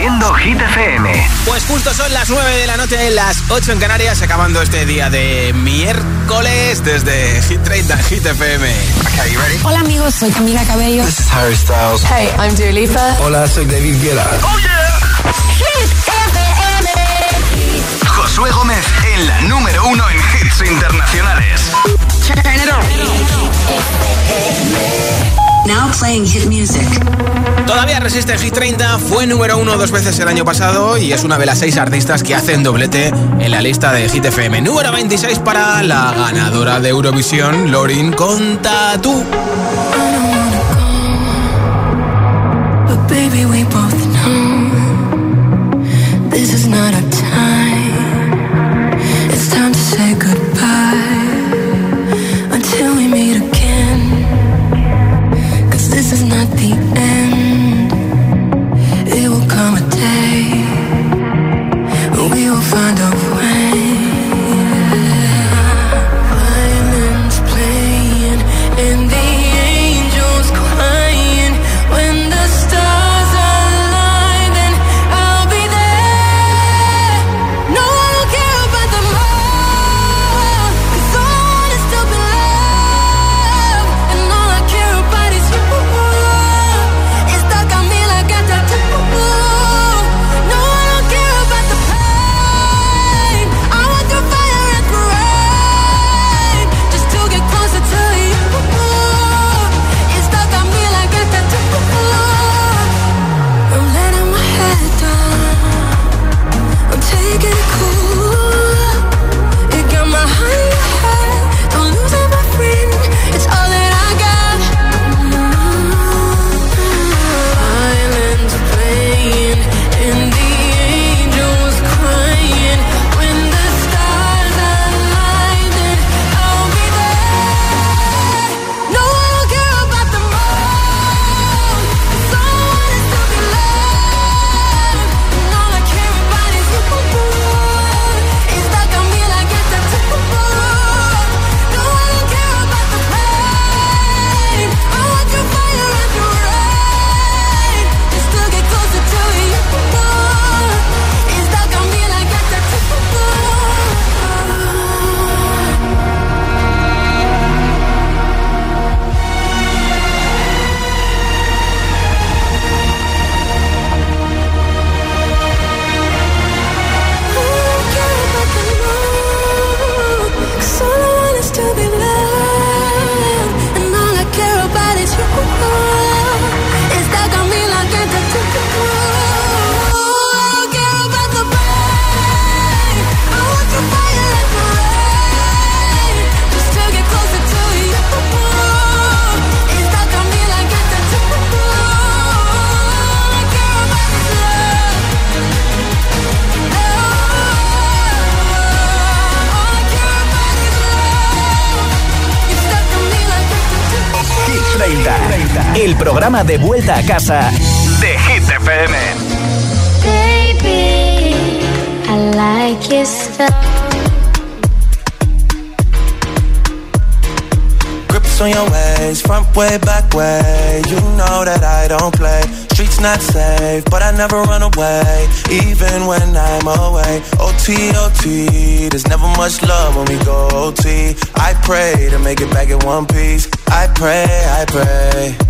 haciendo Hit FM. Pues justo son las 9 de la noche, las 8 en Canarias, acabando este día de miércoles desde Hit 30 Hit FM. Okay, you ready? Hola amigos, soy Camila Cabello. This is Harry Styles. Hey, I'm Dua Lipa. Hola, soy David Guetta. Oh yeah. Hit FM. Josué Gómez en la número uno en hits internacionales. Now playing hit music. Todavía resiste Hit 30, fue número uno dos veces el año pasado y es una de las seis artistas que hacen doblete en la lista de Hit FM. Número 26 para la ganadora de Eurovisión, Lorin con Tatu. But baby, we both know this is not our vuelta a casa de Hit FM. Baby, I like your stuff. Grips on your ways, front way, back way. You know that I don't play. Streets not safe, but I never run away, even when I'm away. OT, OT, there's never much love when we go OT. I pray to make it back in one piece. I pray, I pray.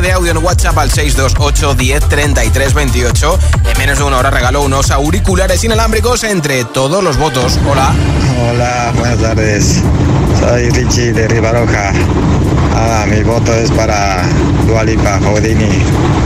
de audio en WhatsApp al 628 10 33 28. En menos de una hora regaló unos auriculares inalámbricos entre todos los votos. Hola. Hola, buenas tardes. Soy Richie de Rivaroja. Ah, mi voto es para Dualipa Houdini.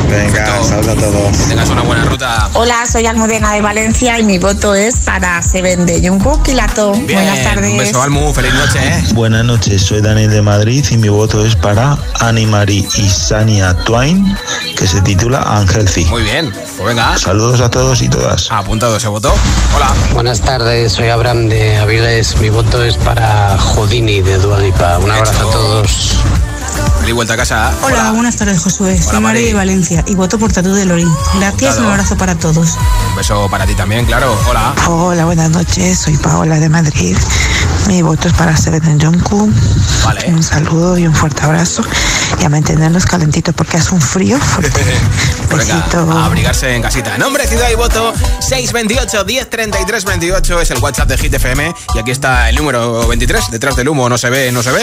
Venga, saludos a todos. Que tengas una buena ruta. Hola, soy Almudena de Valencia y mi voto es para Se Vende Jungkook Quilato. Buenas tardes. Un beso, Almu. Feliz noche. ¿eh? Buenas noches, soy Daniel de Madrid y mi voto es para Animari y Sania Twain, que se titula Unhealthy. Muy bien, pues venga. Saludos a todos y todas. Apuntado ese voto. Hola. Buenas tardes, soy Abraham de Aviles. Mi voto es para Jodini de Dualipa. Un abrazo a todos. De vuelta a casa. Hola, buenas tardes, Josué. Soy María de Valencia y voto por Tatu de Lorín. Gracias y un abrazo para todos. Un beso para ti también, claro. Hola. Hola, buenas noches. Soy Paola de Madrid. Mi voto es para Seven Jungkook. Vale. Un saludo y un fuerte abrazo. Y a mantenernos calentitos porque hace un frío fuerte. Pues Besito. a abrigarse en casita. Nombre, ciudad y voto 628 1033 28 es el WhatsApp de Hit FM. Y aquí está el número 23. Detrás del humo no se ve, no se ve.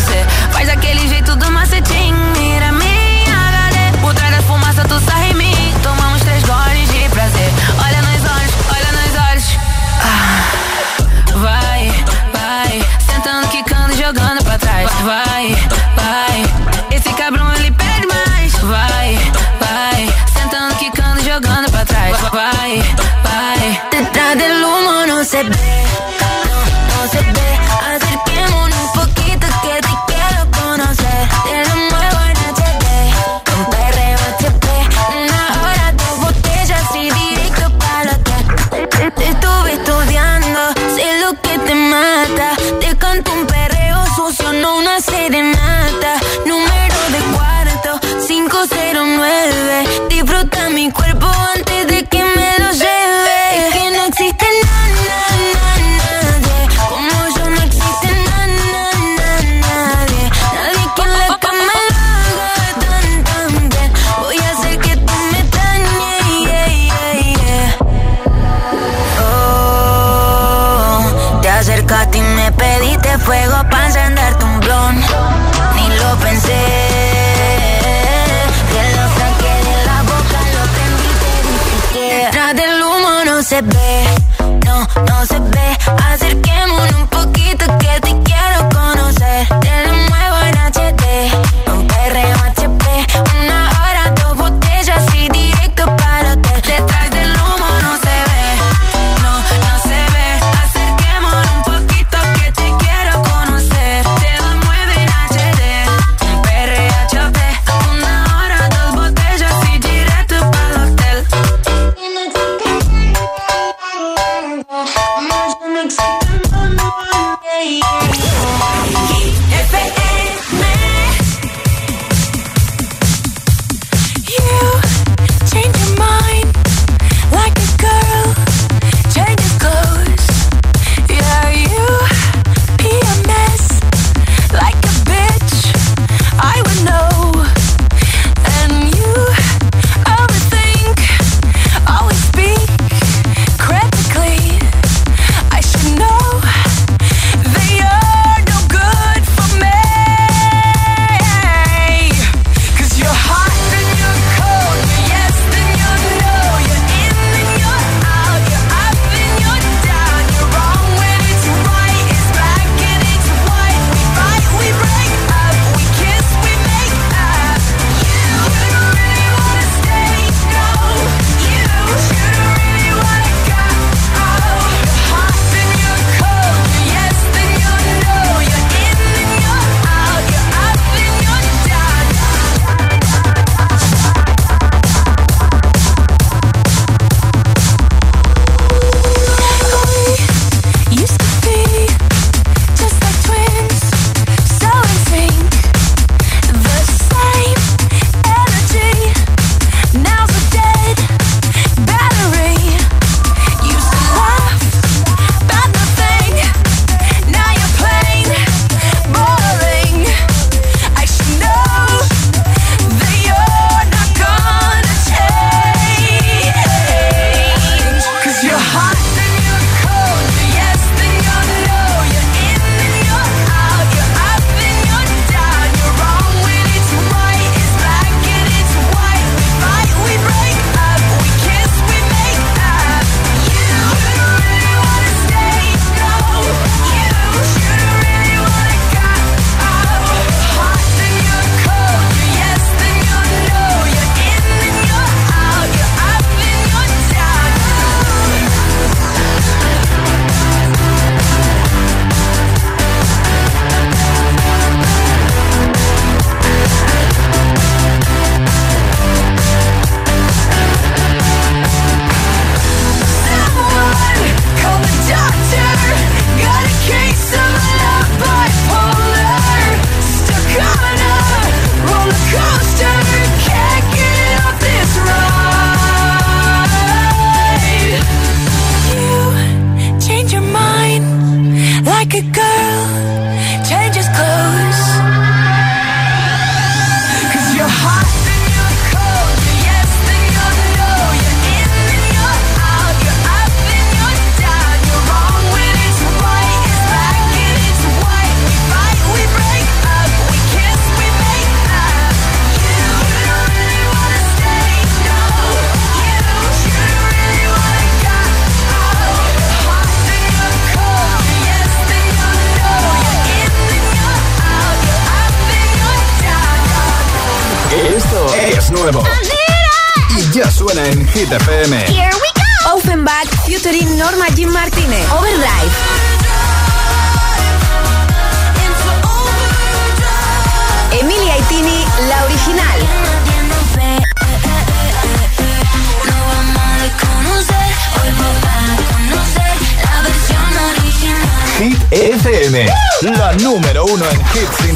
você. Faz aquele jeito do macetinho, mira minha HD. Por trás da fumaça tu sai em mim, tomamos três goles de prazer. Olha nos olhos, olha nos olhos. Ah, vai, vai, sentando, quicando, jogando pra trás. Vai, vai, esse cabrão ele pede mais. Vai, vai, sentando, quicando, jogando pra trás. Vai, vai, detrás del humo no se ve. Disfruta mi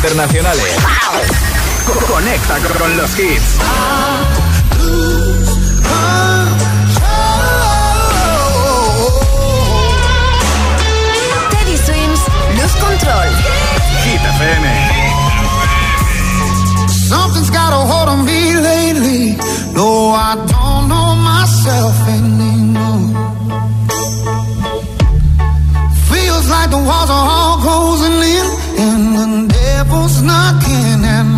internacionales. Co- Conecta con los hits. Teddy Swims, Luz Control. Hit FM. Something's got a hold on me lately. No, I don't know myself anymore. Feels like the walls are all closing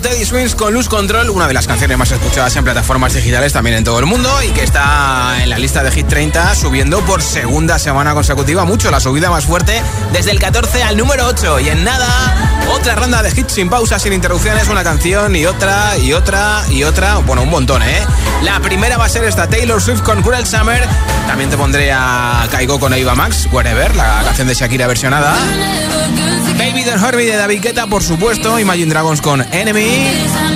Teddy Swims con Luz Control, una de las canciones más escuchadas en plataformas digitales también en todo el mundo y que está en la lista de Hit 30 subiendo por segunda semana consecutiva, mucho la subida más fuerte desde el 14 al número 8 y en nada, otra ronda de hits sin pausa, sin interrupciones, una canción y otra y otra y otra, bueno, un montón, ¿eh? La primera va a ser esta Taylor Swift con Cruel Summer, también te pondré a Caigo con Eva Max, Wherever, la canción de Shakira versionada. Baby Hurt Me de David Guetta, por supuesto. Imagine Dragons con Enemy.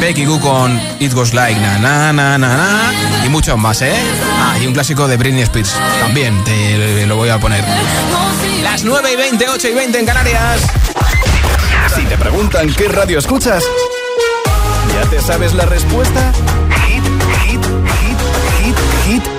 Becky Goo con It Goes Like Na Na Na Na Na. Y muchos más, ¿eh? Ah, y un clásico de Britney Spears. También te lo voy a poner. Las 9 y 20, 8 y 20 en Canarias. Si te preguntan qué radio escuchas, ¿ya te sabes la respuesta?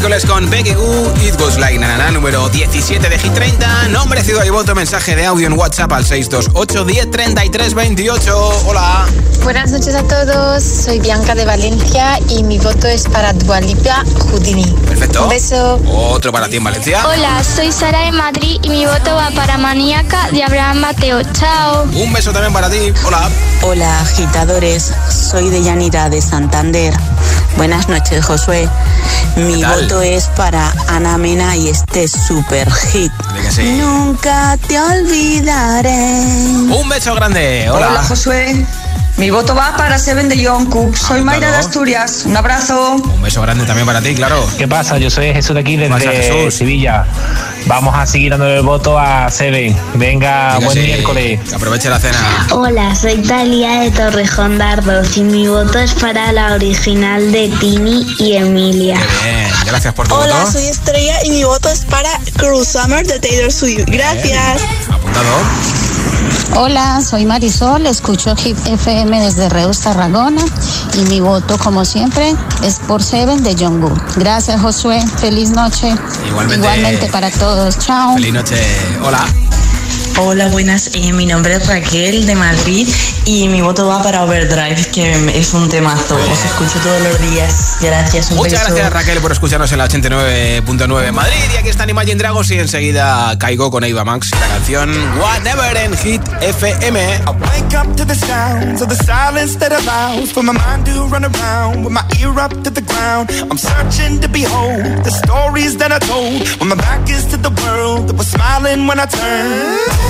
Miércoles con Becky Goo, It Buzz Like Nanana, número 17 de Hit 30. Nombre, ciudad y voto, mensaje de audio en WhatsApp al 628 10 33 28. Hola. Buenas noches a todos, soy Bianca de Valencia y mi voto es para Dualipa Houdini. Perfecto. Un beso. Otro para ti en Valencia. Hola, soy Sara de Madrid y mi voto va para Maníaca de Abraham Mateo. Chao. Un beso también para ti. Hola. Hola, agitadores. Soy de Yanira de Santander. Buenas noches, Josué. Mi voto es para Ana Mena y este super hit. Sí. Nunca te olvidaré. Un beso grande. Hola. Hola, Josué. Mi voto va para Seven de John Cook. Soy Mayra de. Asturias. Un abrazo. Un beso grande también para ti, claro. ¿Qué pasa? Yo soy Jesús de aquí desde Jesús? Sevilla. Vamos a seguir dándole el voto a Seven. Venga, buen sí. miércoles. Que aproveche la cena. Hola, soy Talia de Torrejón de Ardoz y mi voto es para la original de Tini y Emilia. Bien, gracias por tu Hola, voto. soy Estrella y mi voto es para Cruel Summer de Taylor Swift. Gracias. Apuntado. Hola, soy Marisol, escucho Hit FM desde Reus, Tarragona y mi voto, como siempre, es por Seven de Jungkook. Gracias, Josué. Feliz noche. Igualmente. Igualmente para todos. Chao. Feliz noche. Hola. Hola, buenas. Eh, mi nombre es Raquel de Madrid y mi voto va para Overdrive, que es un temazo. Os escucho todos los días. Gracias. Un Muchas beso. gracias Raquel por escucharnos en la 89.9 en Madrid. Y aquí están Imagine Dragons y enseguida caigo con Eva Max y la canción Whatever en Hit FM. Wake up to the sounds of the silence that allows for my mind to run around with my ear up to the ground. I'm searching to behold the stories that I told when my back is to the world that was smiling when I turned.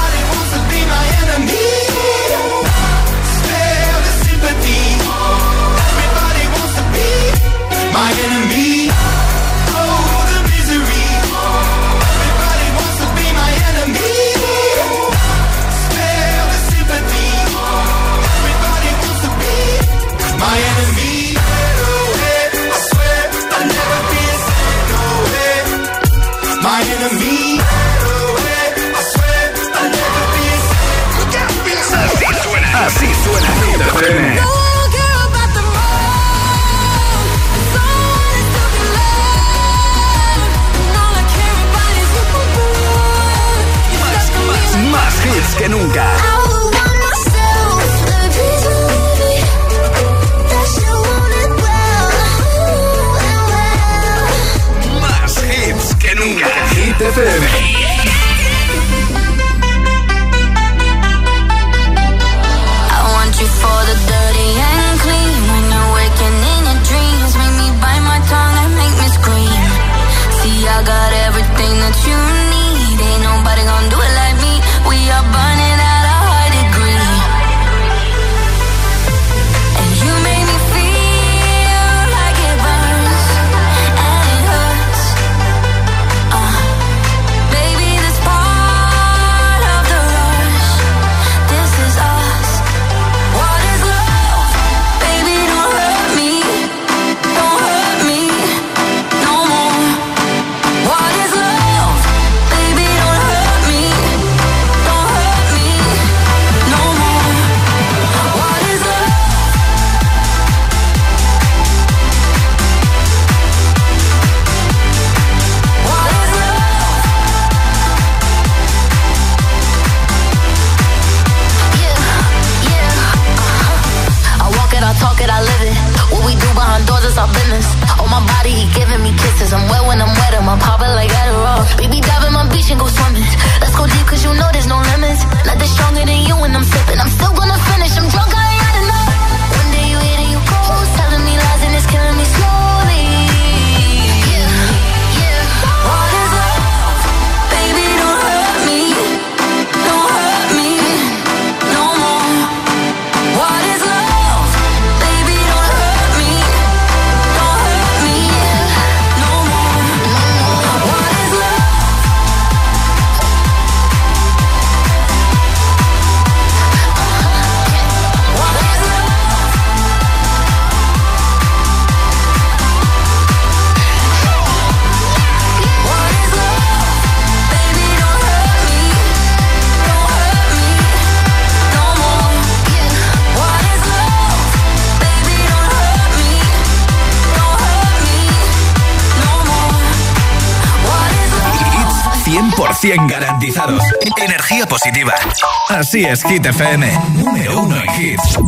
Así es, Hit FM, número uno en hits.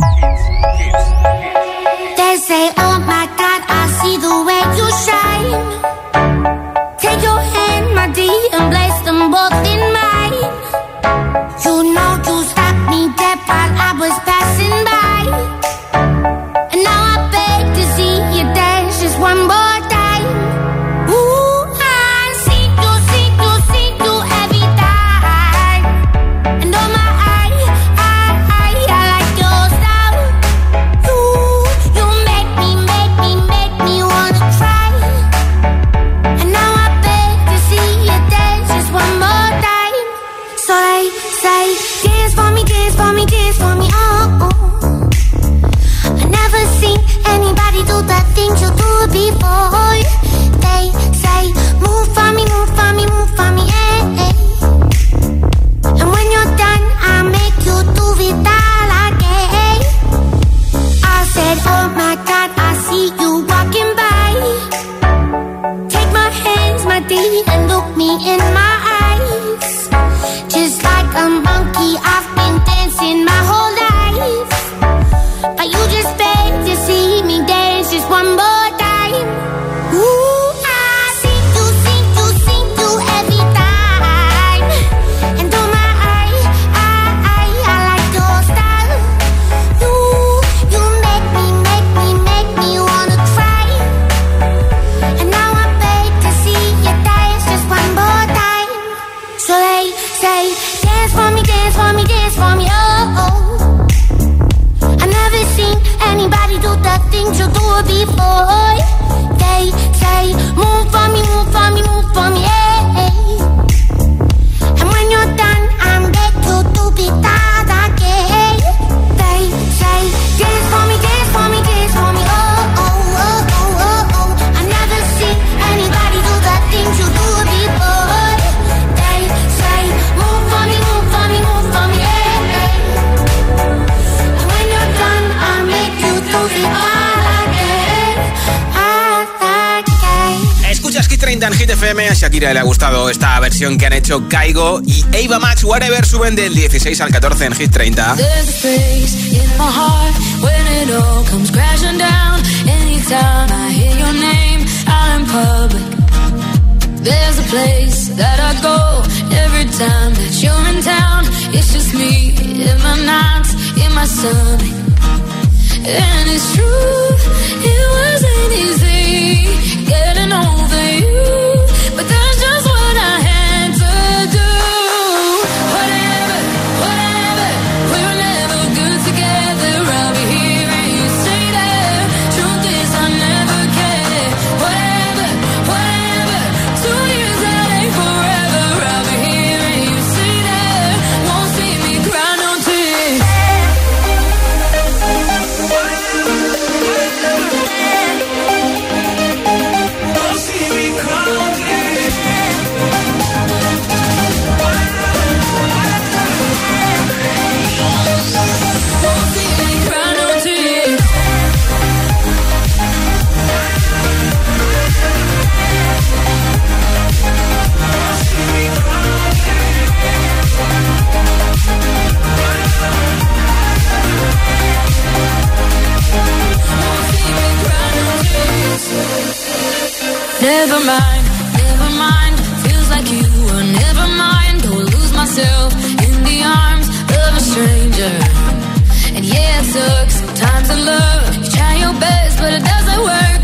en Hit FM. A Shakira le ha gustado esta versión que han hecho Caigo y Ava Max Whatever suben del 16 al 14 en Hit 30. There's a place that I go every time that you're in town. It's just me in my nights, in my stomach. And it's true, it wasn't easy getting on. Never mind, never mind. Feels like you were never mind. Go lose myself in the arms of a stranger. And yeah, it took some time to love. You try your best, but it doesn't work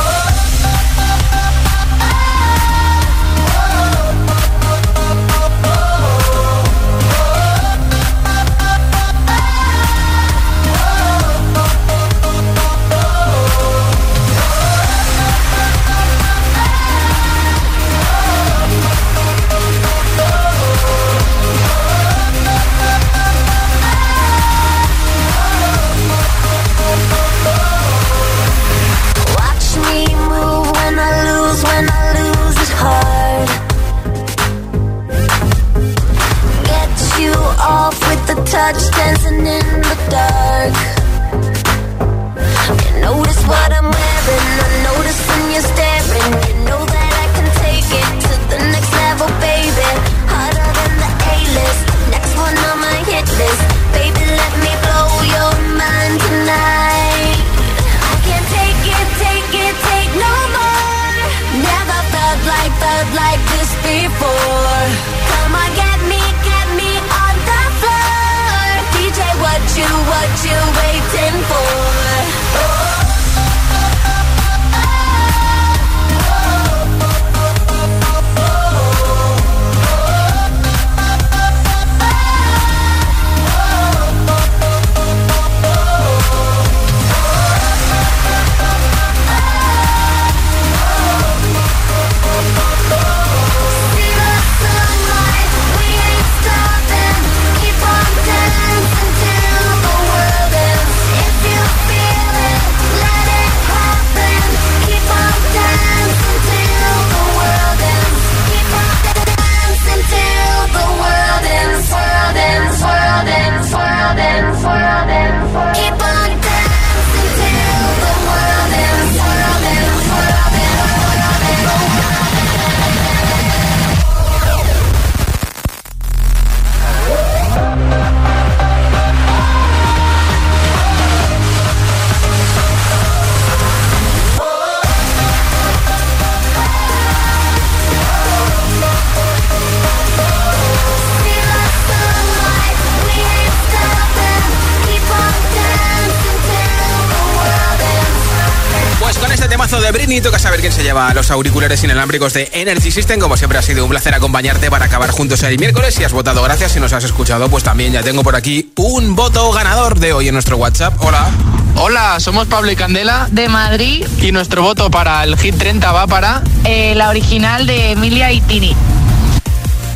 De Britney toca saber quién se lleva los auriculares inalámbricos de Energy System. Como siempre ha sido un placer acompañarte para acabar juntos el miércoles. Si has votado, gracias. Si nos has escuchado, pues también ya tengo por aquí un voto ganador de hoy en nuestro WhatsApp. Hola. Hola, somos Pablo y Candela. De Madrid. Y nuestro voto para el Hit 30 va para... Eh, la original de Emilia y Tini.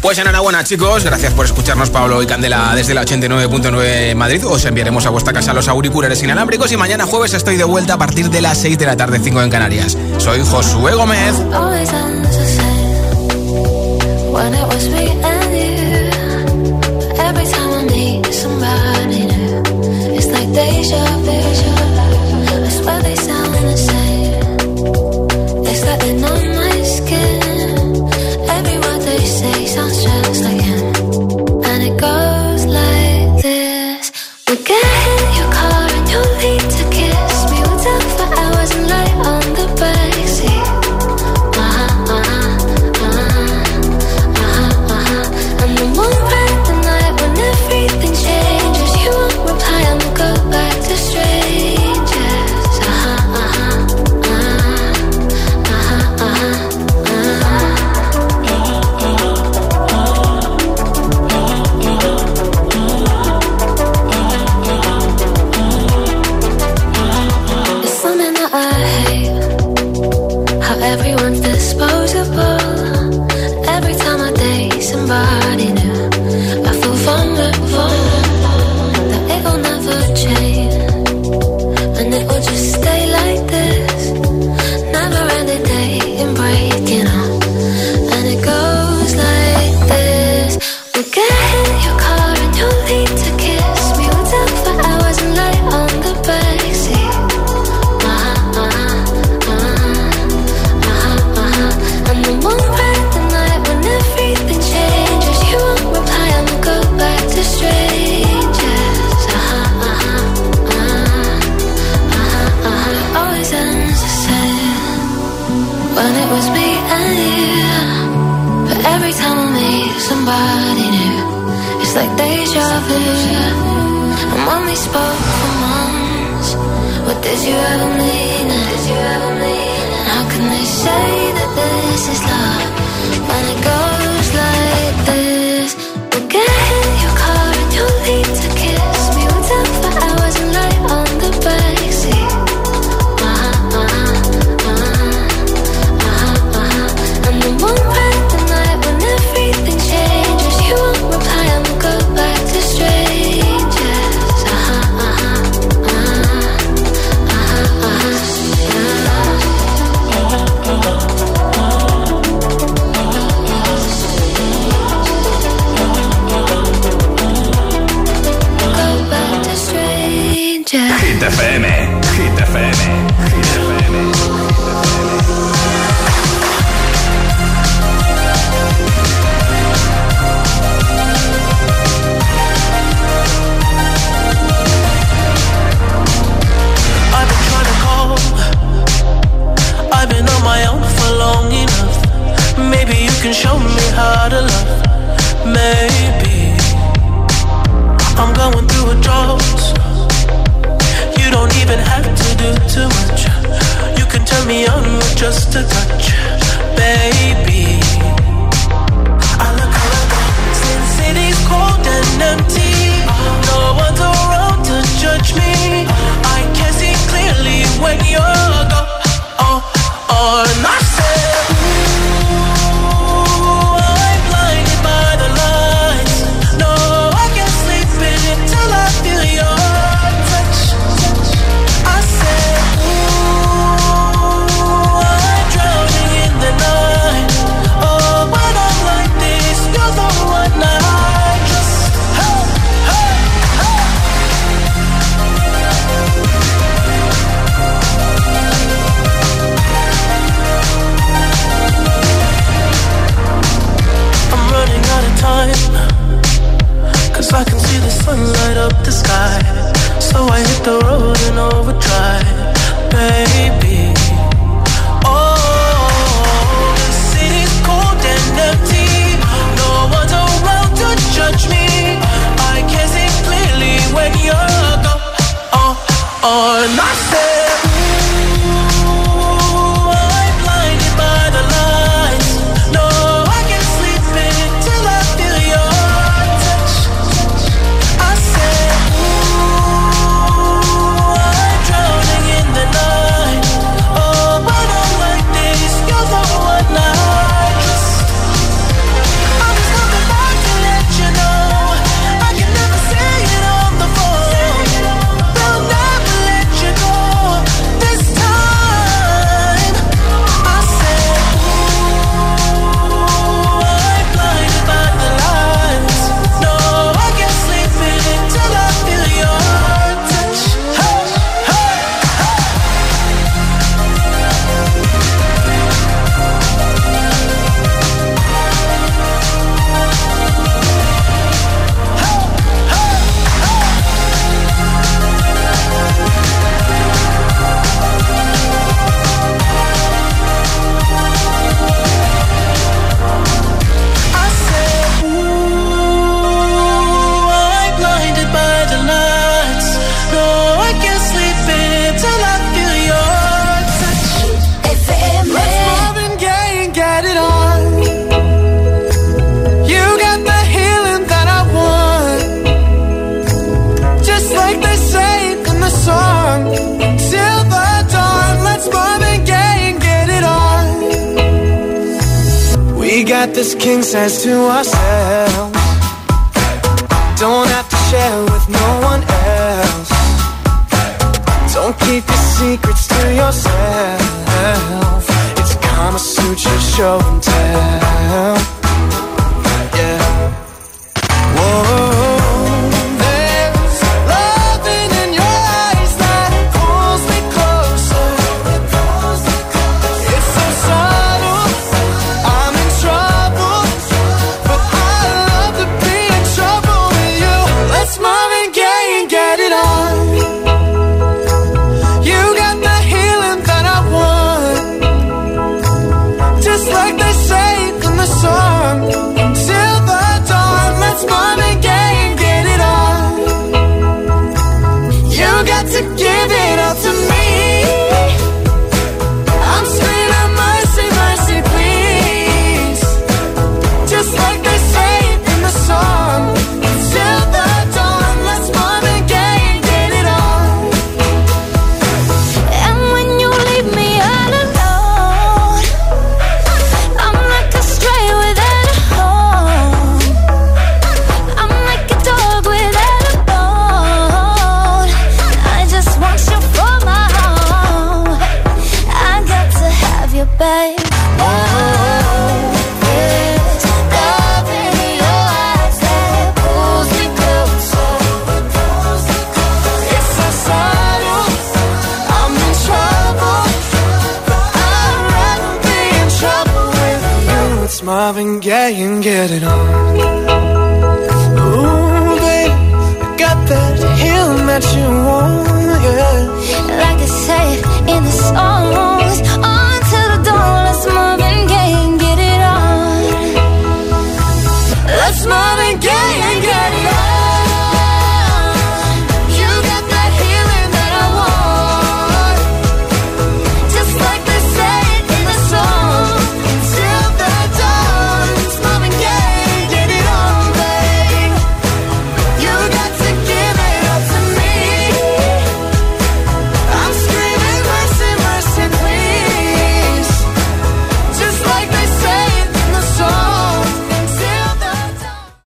Pues enhorabuena chicos, gracias por escucharnos Pablo y Candela desde la 89.9 Madrid. Os enviaremos a vuestra casa los auriculares inalámbricos y mañana jueves estoy de vuelta a partir de las 6 de la tarde, 5 en Canarias. Soy Josué Gómez.